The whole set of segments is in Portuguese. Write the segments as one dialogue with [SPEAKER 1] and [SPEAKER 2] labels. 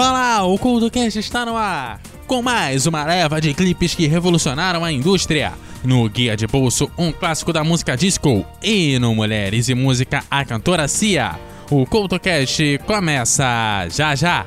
[SPEAKER 1] Olá, o CultoCast está no ar! Com mais uma leva de clipes que revolucionaram a indústria. No Guia de Bolso, um clássico da música disco. E no Mulheres e Música, a cantora Cia. O CultoCast começa já já!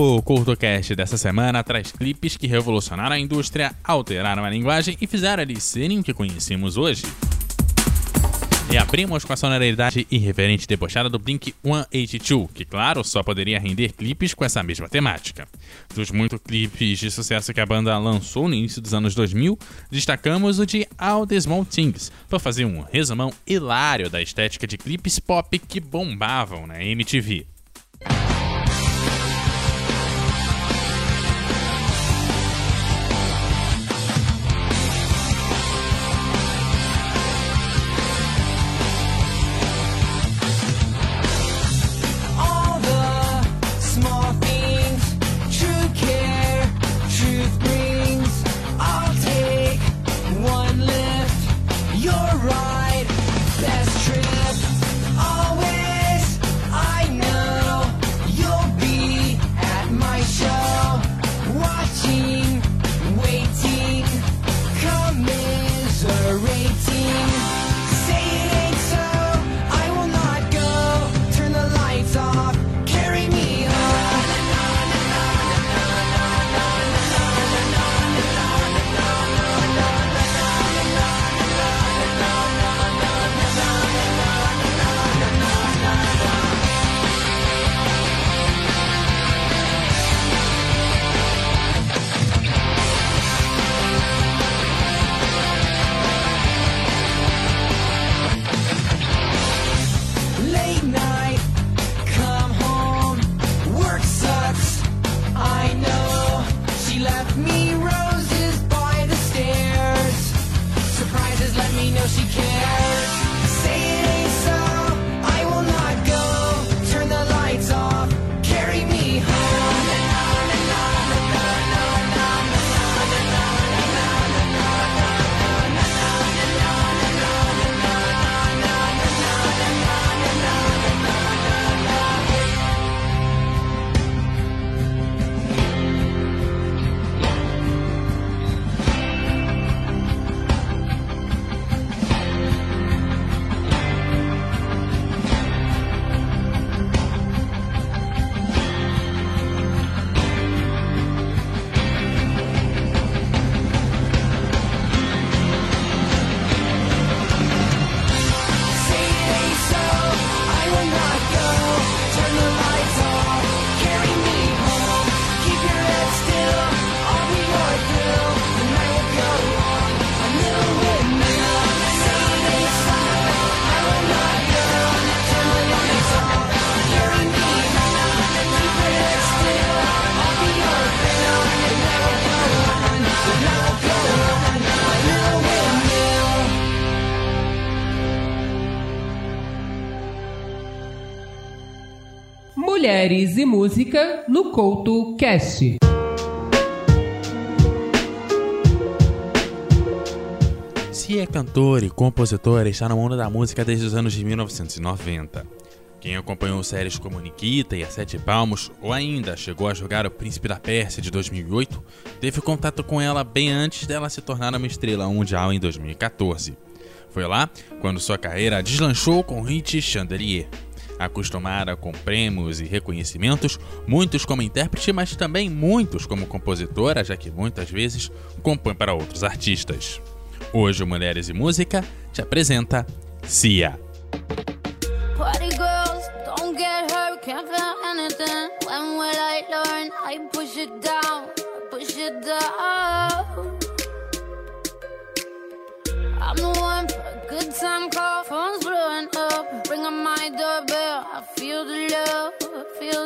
[SPEAKER 1] O CurtoCast dessa semana traz clipes que revolucionaram a indústria, alteraram a linguagem e fizeram eles serem o que conhecemos hoje. E abrimos com a sonoridade irreverente debochada do Blink 182, que, claro, só poderia render clipes com essa mesma temática. Dos muitos clipes de sucesso que a banda lançou no início dos anos 2000, destacamos o de All the Small Things, para fazer um resumão hilário da estética de clipes pop que bombavam na MTV.
[SPEAKER 2] Mulheres e Música no Couto Cast.
[SPEAKER 1] Se é cantor e compositor, está no mundo da música desde os anos de 1990.
[SPEAKER 3] Quem acompanhou séries como Nikita e A Sete Palmos, ou ainda chegou a jogar O Príncipe da Pérsia de 2008, teve contato com ela bem antes dela se tornar uma estrela mundial em 2014. Foi lá quando sua carreira deslanchou com o hit Chandelier. Acostumada com prêmios e reconhecimentos, muitos como intérprete, mas também muitos como compositora, já que muitas vezes compõe para outros artistas. Hoje, Mulheres e Música te apresenta Cia.
[SPEAKER 4] I'm the one for good.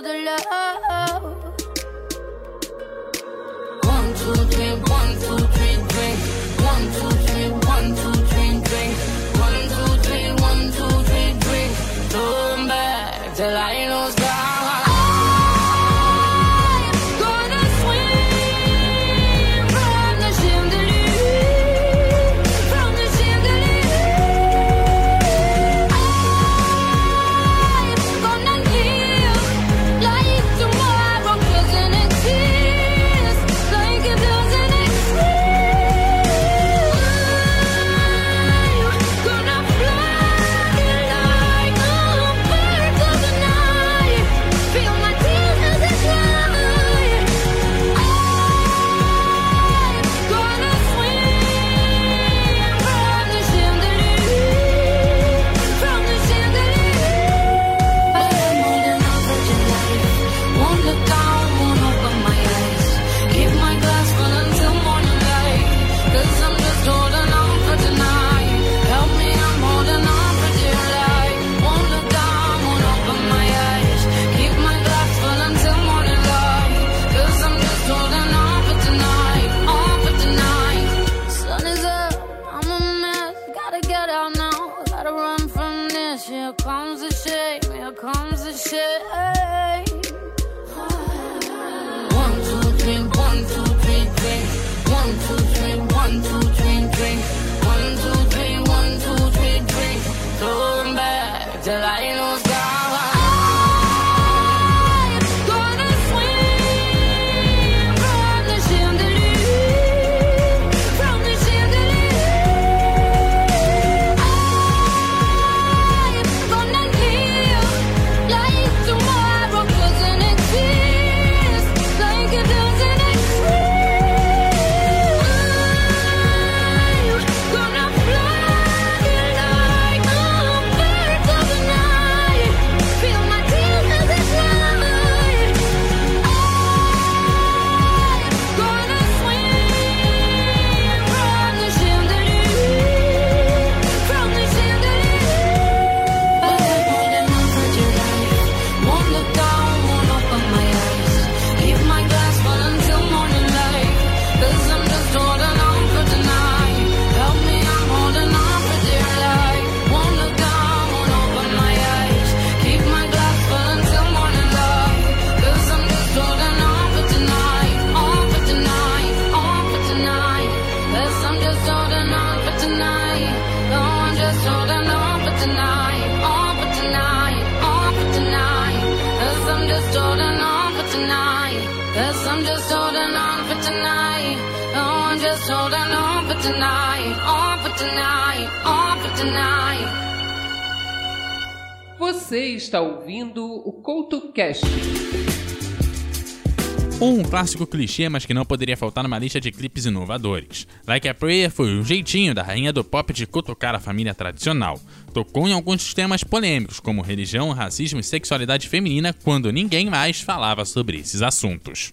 [SPEAKER 4] the love. One, two, three, one, two, three, three. One, two, three.
[SPEAKER 2] Você está ouvindo o CoutoCast.
[SPEAKER 3] Um clássico clichê, mas que não poderia faltar numa lista de clipes inovadores. Like a Prayer foi o jeitinho da rainha do pop de cutucar a família tradicional. Tocou em alguns temas polêmicos, como religião, racismo e sexualidade feminina, quando ninguém mais falava sobre esses assuntos.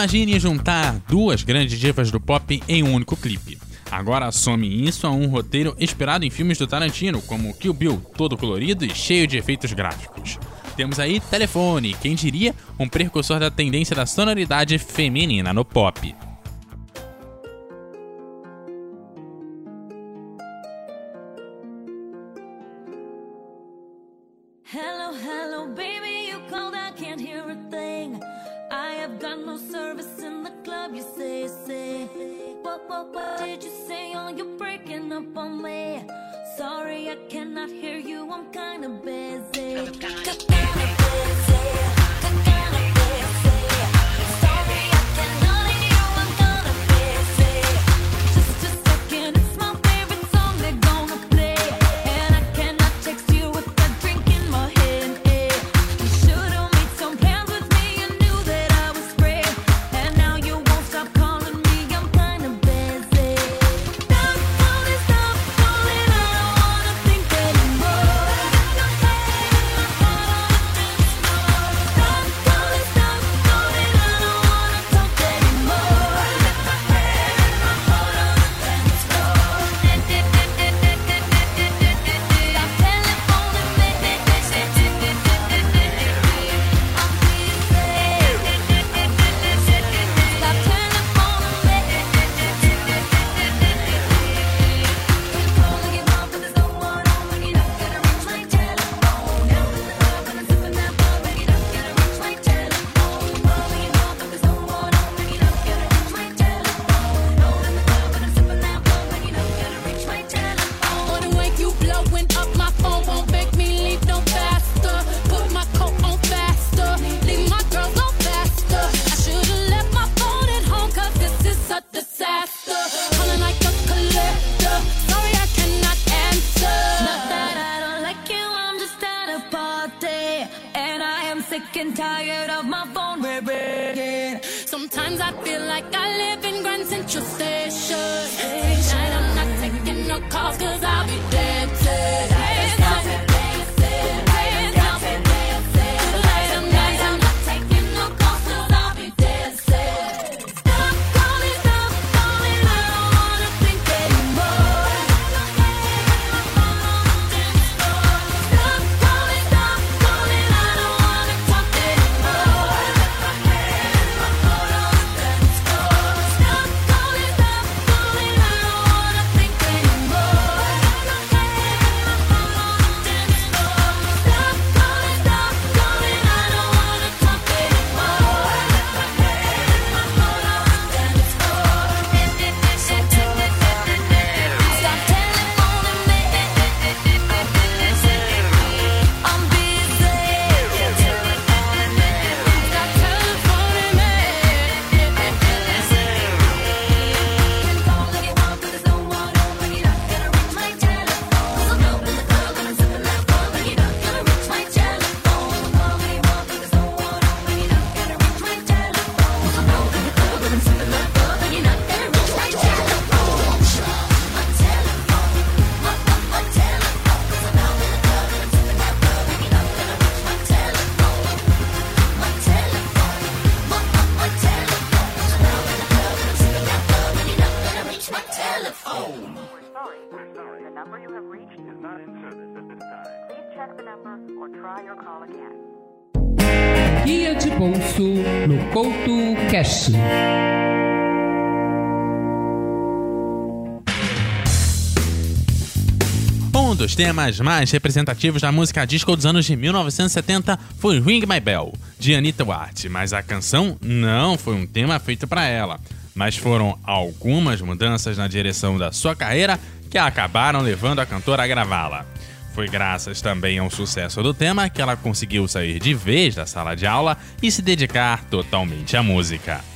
[SPEAKER 3] Imagine juntar duas grandes divas do pop em um único clipe. Agora some isso a um roteiro esperado em filmes do Tarantino, como Kill Bill, todo colorido e cheio de efeitos gráficos. Temos aí Telefone, quem diria, um precursor da tendência da sonoridade feminina no pop.
[SPEAKER 4] What did you say? Oh, you're breaking up on me. Sorry, I cannot hear you, I'm. Kinda busy.
[SPEAKER 5] Central Station. Tonight I'm not taking no calls 'cause
[SPEAKER 2] Guia de bolso no Couto Cash.
[SPEAKER 3] Um dos temas mais representativos da música disco dos anos de 1970 foi Ring My Bell, de Anita Ward, mas a canção não foi um tema feito para ela, mas foram algumas mudanças na direção da sua carreira que acabaram levando a cantora a gravá-la. Foi graças também ao sucesso do tema que ela conseguiu sair de vez da sala de aula e se dedicar totalmente à música.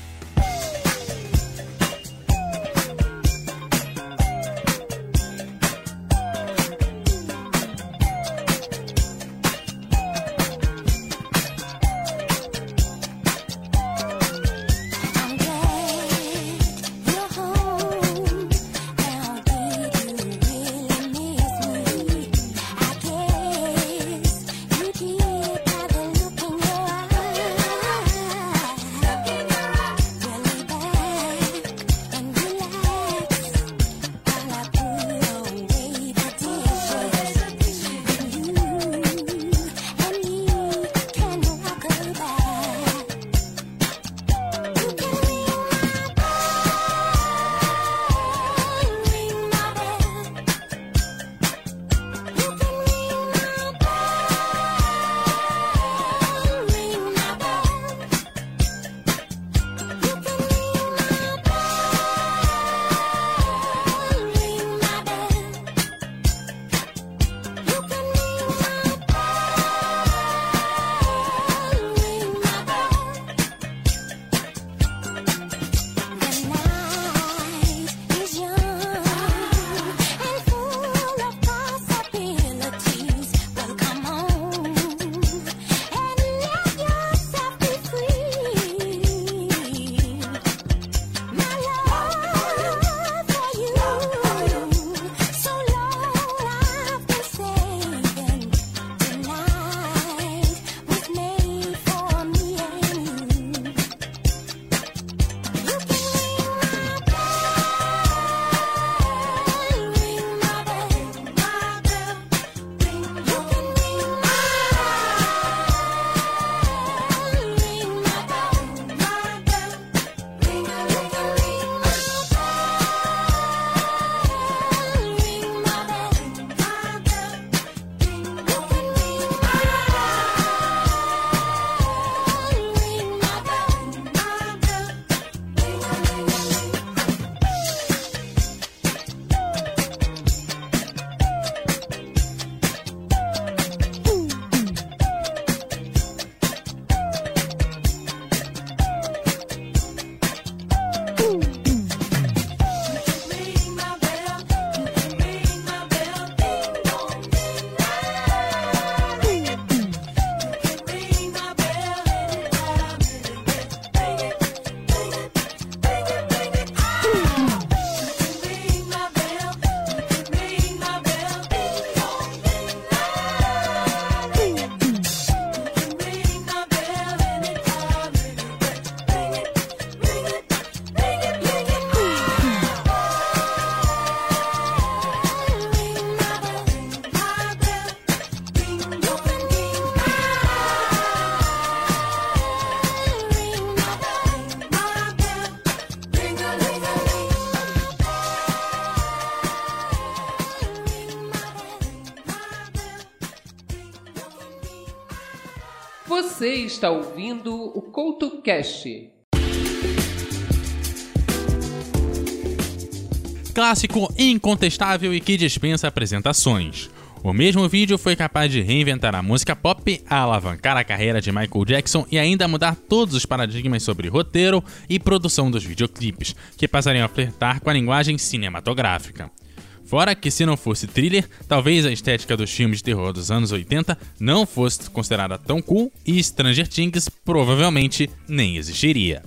[SPEAKER 2] Você está ouvindo o CoutoCast.
[SPEAKER 3] Clássico incontestável e que dispensa apresentações. O mesmo vídeo foi capaz de reinventar a música pop, alavancar a carreira de Michael Jackson e ainda mudar todos os paradigmas sobre roteiro e produção dos videoclipes, que passariam a flertar com a linguagem cinematográfica. Fora que, se não fosse thriller, talvez a estética dos filmes de terror dos anos 80 não fosse considerada tão cool e Stranger Things provavelmente nem existiria.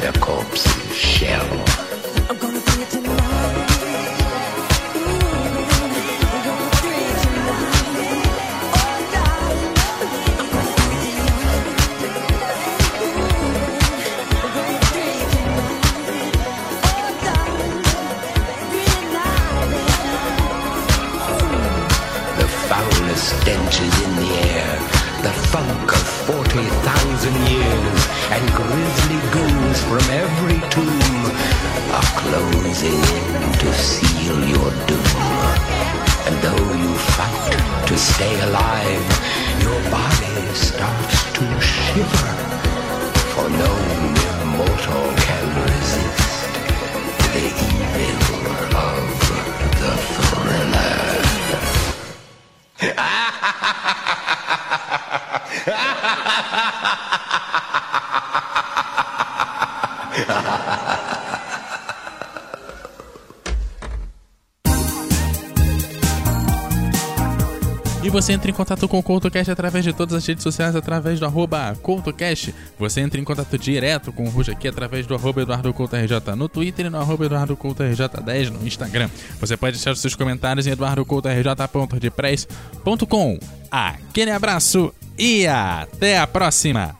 [SPEAKER 6] spider corpse shell.
[SPEAKER 3] E você entra em contato com o CoutoCast através de todas as redes sociais, através do arroba CoutoCast. Você entra em contato direto com o Ruja aqui através do arroba EduardoCoutoRJ no Twitter e no arroba EduardoCoutoRJ10 no Instagram. Você pode deixar seus comentários em eduardocoutorj.wordpress.com. Aquele abraço e até a próxima!